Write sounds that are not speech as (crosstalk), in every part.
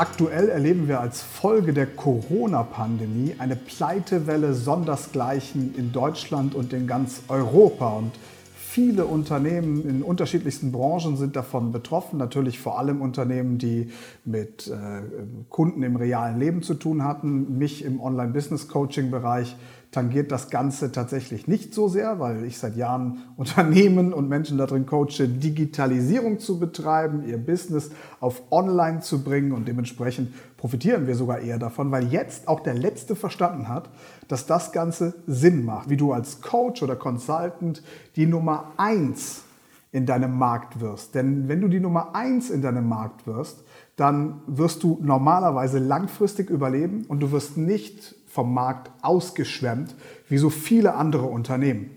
Aktuell erleben wir als Folge der Corona-Pandemie eine Pleitewelle sondersgleichen in Deutschland und in ganz Europa. Und viele Unternehmen in unterschiedlichsten Branchen sind davon betroffen. Natürlich vor allem Unternehmen, die mit äh, Kunden im realen Leben zu tun hatten. Mich im Online-Business-Coaching-Bereich tangiert das Ganze tatsächlich nicht so sehr, weil ich seit Jahren (laughs) Unternehmen und Menschen darin coache, Digitalisierung zu betreiben, ihr Business auf Online zu bringen und dementsprechend profitieren wir sogar eher davon, weil jetzt auch der Letzte verstanden hat, dass das Ganze Sinn macht, wie du als Coach oder Consultant die Nummer eins in deinem Markt wirst. Denn wenn du die Nummer eins in deinem Markt wirst, dann wirst du normalerweise langfristig überleben und du wirst nicht vom Markt ausgeschwemmt, wie so viele andere Unternehmen.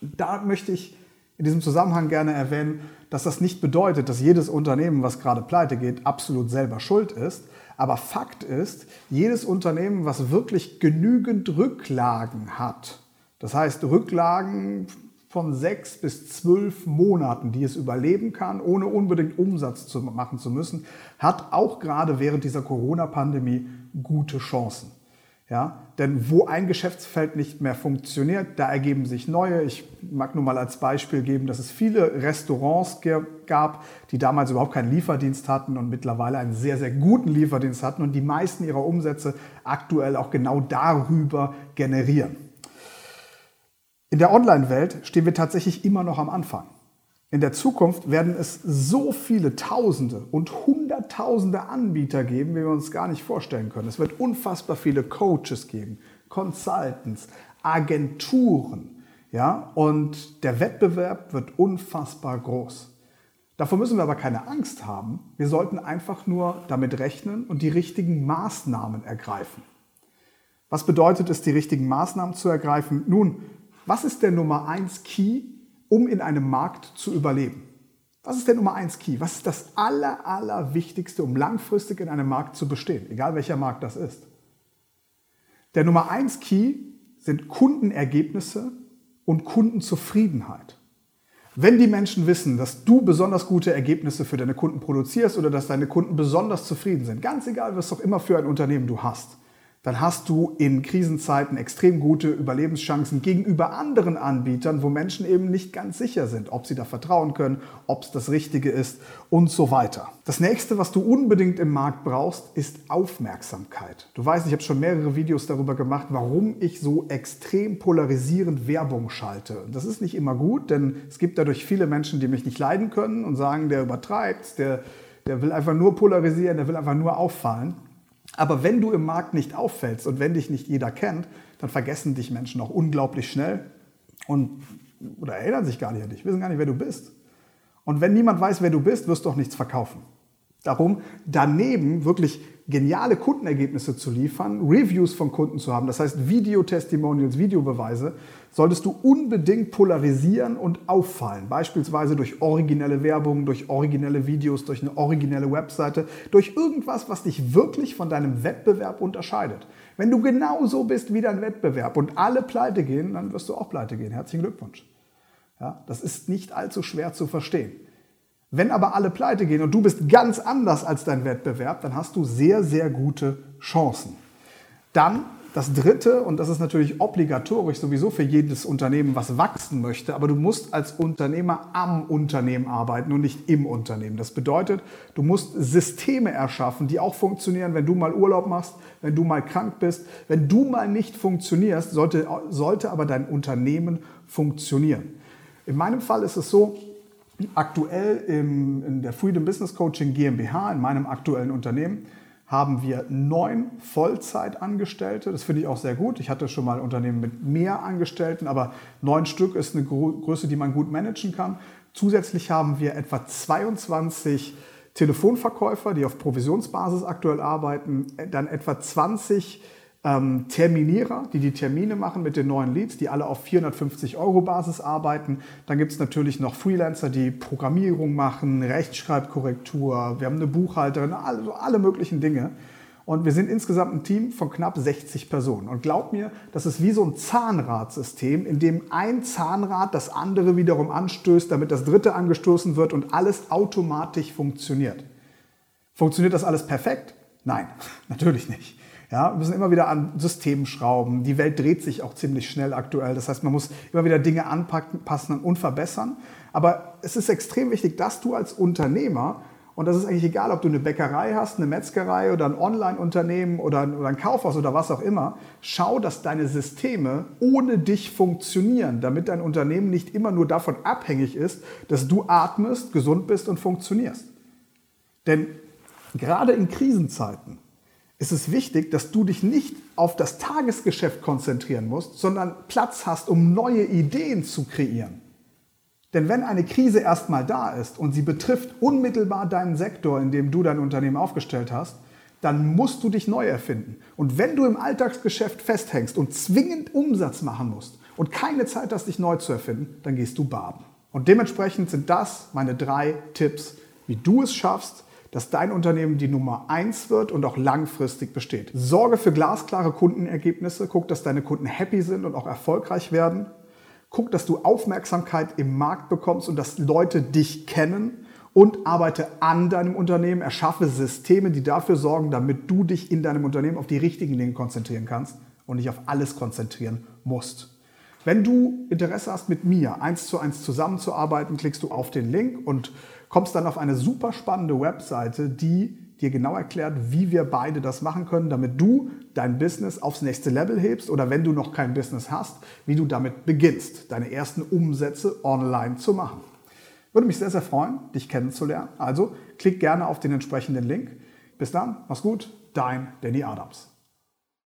Da möchte ich in diesem Zusammenhang gerne erwähnen, dass das nicht bedeutet, dass jedes Unternehmen, was gerade pleite geht, absolut selber schuld ist. Aber Fakt ist, jedes Unternehmen, was wirklich genügend Rücklagen hat, das heißt Rücklagen von sechs bis zwölf Monaten, die es überleben kann, ohne unbedingt Umsatz zu machen zu müssen, hat auch gerade während dieser Corona-Pandemie gute Chancen. Ja, denn wo ein Geschäftsfeld nicht mehr funktioniert, da ergeben sich neue. Ich mag nur mal als Beispiel geben, dass es viele Restaurants gab, die damals überhaupt keinen Lieferdienst hatten und mittlerweile einen sehr, sehr guten Lieferdienst hatten und die meisten ihrer Umsätze aktuell auch genau darüber generieren. In der Online-Welt stehen wir tatsächlich immer noch am Anfang. In der Zukunft werden es so viele Tausende und Hunderttausende Anbieter geben, wie wir uns gar nicht vorstellen können. Es wird unfassbar viele Coaches geben, Consultants, Agenturen. Ja? Und der Wettbewerb wird unfassbar groß. Davor müssen wir aber keine Angst haben. Wir sollten einfach nur damit rechnen und die richtigen Maßnahmen ergreifen. Was bedeutet es, die richtigen Maßnahmen zu ergreifen? Nun, was ist der Nummer 1 Key um in einem Markt zu überleben? Was ist der Nummer eins Key? Was ist das aller, aller um langfristig in einem Markt zu bestehen? Egal welcher Markt das ist. Der Nummer eins Key sind Kundenergebnisse und Kundenzufriedenheit. Wenn die Menschen wissen, dass du besonders gute Ergebnisse für deine Kunden produzierst oder dass deine Kunden besonders zufrieden sind, ganz egal, was auch immer für ein Unternehmen du hast, dann hast du in Krisenzeiten extrem gute Überlebenschancen gegenüber anderen Anbietern, wo Menschen eben nicht ganz sicher sind, ob sie da vertrauen können, ob es das Richtige ist und so weiter. Das nächste, was du unbedingt im Markt brauchst, ist Aufmerksamkeit. Du weißt, ich habe schon mehrere Videos darüber gemacht, warum ich so extrem polarisierend Werbung schalte. Das ist nicht immer gut, denn es gibt dadurch viele Menschen, die mich nicht leiden können und sagen, der übertreibt, der, der will einfach nur polarisieren, der will einfach nur auffallen. Aber wenn du im Markt nicht auffällst und wenn dich nicht jeder kennt, dann vergessen dich Menschen auch unglaublich schnell und oder erinnern sich gar nicht an dich, wissen gar nicht, wer du bist. Und wenn niemand weiß, wer du bist, wirst du auch nichts verkaufen. Darum, daneben wirklich geniale Kundenergebnisse zu liefern, Reviews von Kunden zu haben, das heißt Videotestimonials, Videobeweise, solltest du unbedingt polarisieren und auffallen. Beispielsweise durch originelle Werbung, durch originelle Videos, durch eine originelle Webseite, durch irgendwas, was dich wirklich von deinem Wettbewerb unterscheidet. Wenn du genauso bist wie dein Wettbewerb und alle pleite gehen, dann wirst du auch pleite gehen. Herzlichen Glückwunsch. Ja, das ist nicht allzu schwer zu verstehen. Wenn aber alle pleite gehen und du bist ganz anders als dein Wettbewerb, dann hast du sehr, sehr gute Chancen. Dann das Dritte, und das ist natürlich obligatorisch sowieso für jedes Unternehmen, was wachsen möchte, aber du musst als Unternehmer am Unternehmen arbeiten und nicht im Unternehmen. Das bedeutet, du musst Systeme erschaffen, die auch funktionieren, wenn du mal Urlaub machst, wenn du mal krank bist. Wenn du mal nicht funktionierst, sollte, sollte aber dein Unternehmen funktionieren. In meinem Fall ist es so, Aktuell im, in der Freedom Business Coaching GmbH, in meinem aktuellen Unternehmen, haben wir neun Vollzeitangestellte. Das finde ich auch sehr gut. Ich hatte schon mal Unternehmen mit mehr Angestellten, aber neun Stück ist eine Größe, die man gut managen kann. Zusätzlich haben wir etwa 22 Telefonverkäufer, die auf Provisionsbasis aktuell arbeiten, dann etwa 20 ähm, Terminierer, die die Termine machen mit den neuen Leads, die alle auf 450 Euro Basis arbeiten. Dann gibt es natürlich noch Freelancer, die Programmierung machen, Rechtschreibkorrektur, wir haben eine Buchhalterin, also alle möglichen Dinge. Und wir sind insgesamt ein Team von knapp 60 Personen. Und glaub mir, das ist wie so ein Zahnradsystem, in dem ein Zahnrad das andere wiederum anstößt, damit das dritte angestoßen wird und alles automatisch funktioniert. Funktioniert das alles perfekt? Nein, (laughs) natürlich nicht. Ja, wir müssen immer wieder an Systemen schrauben. Die Welt dreht sich auch ziemlich schnell aktuell. Das heißt, man muss immer wieder Dinge anpassen und verbessern. Aber es ist extrem wichtig, dass du als Unternehmer, und das ist eigentlich egal, ob du eine Bäckerei hast, eine Metzgerei oder ein Online-Unternehmen oder, oder ein Kaufhaus oder was auch immer, schau, dass deine Systeme ohne dich funktionieren, damit dein Unternehmen nicht immer nur davon abhängig ist, dass du atmest, gesund bist und funktionierst. Denn gerade in Krisenzeiten ist es wichtig, dass du dich nicht auf das Tagesgeschäft konzentrieren musst, sondern Platz hast, um neue Ideen zu kreieren. Denn wenn eine Krise erstmal da ist und sie betrifft unmittelbar deinen Sektor, in dem du dein Unternehmen aufgestellt hast, dann musst du dich neu erfinden. Und wenn du im Alltagsgeschäft festhängst und zwingend Umsatz machen musst und keine Zeit hast, dich neu zu erfinden, dann gehst du baden. Und dementsprechend sind das meine drei Tipps, wie du es schaffst, dass dein Unternehmen die Nummer eins wird und auch langfristig besteht. Sorge für glasklare Kundenergebnisse, guck, dass deine Kunden happy sind und auch erfolgreich werden. Guck, dass du Aufmerksamkeit im Markt bekommst und dass Leute dich kennen und arbeite an deinem Unternehmen, erschaffe Systeme, die dafür sorgen, damit du dich in deinem Unternehmen auf die richtigen Dinge konzentrieren kannst und nicht auf alles konzentrieren musst. Wenn du Interesse hast, mit mir eins zu eins zusammenzuarbeiten, klickst du auf den Link und kommst dann auf eine super spannende Webseite, die dir genau erklärt, wie wir beide das machen können, damit du dein Business aufs nächste Level hebst oder wenn du noch kein Business hast, wie du damit beginnst, deine ersten Umsätze online zu machen. Würde mich sehr, sehr freuen, dich kennenzulernen. Also klick gerne auf den entsprechenden Link. Bis dann, mach's gut, dein Danny Adams.